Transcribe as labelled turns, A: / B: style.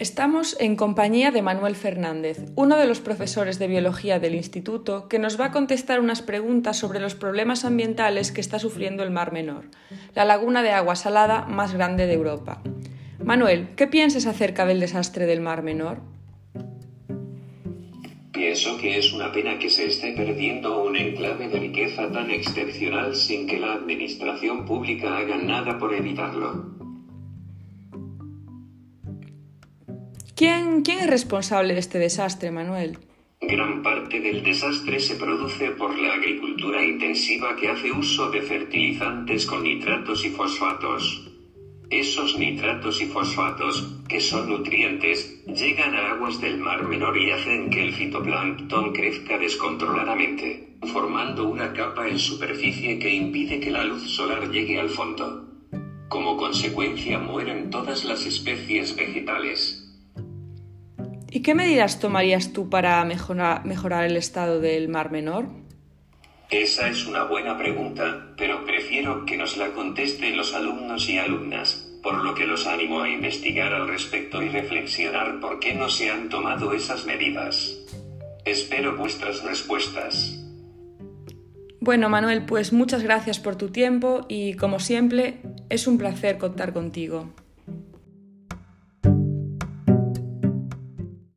A: Estamos en compañía de Manuel Fernández, uno de los profesores de biología del instituto, que nos va a contestar unas preguntas sobre los problemas ambientales que está sufriendo el Mar Menor, la laguna de agua salada más grande de Europa. Manuel, ¿qué piensas acerca del desastre del Mar Menor?
B: Pienso que es una pena que se esté perdiendo un enclave de riqueza tan excepcional sin que la administración pública haga nada por evitarlo.
A: ¿Quién, es responsable de este desastre, Manuel?
B: Gran parte del desastre se produce por la agricultura intensiva que hace uso de fertilizantes con nitratos y fosfatos. Esos nitratos y fosfatos, que son nutrientes, llegan a aguas del Mar Menor y hacen que el fitoplancton crezca descontroladamente, formando una capa en superficie que impide que la luz solar llegue al fondo. Como consecuencia mueren todas las especies vegetales.
A: ¿Y qué medidas tomarías tú para mejorar, el estado del Mar Menor?
B: Esa es una buena pregunta, pero prefiero que nos la contesten los alumnos y alumnas, por lo que los animo a investigar al respecto y reflexionar por qué no se han tomado esas medidas. Espero vuestras respuestas.
A: Bueno, Manuel, pues muchas gracias por tu tiempo y como siempre, es un placer contar contigo.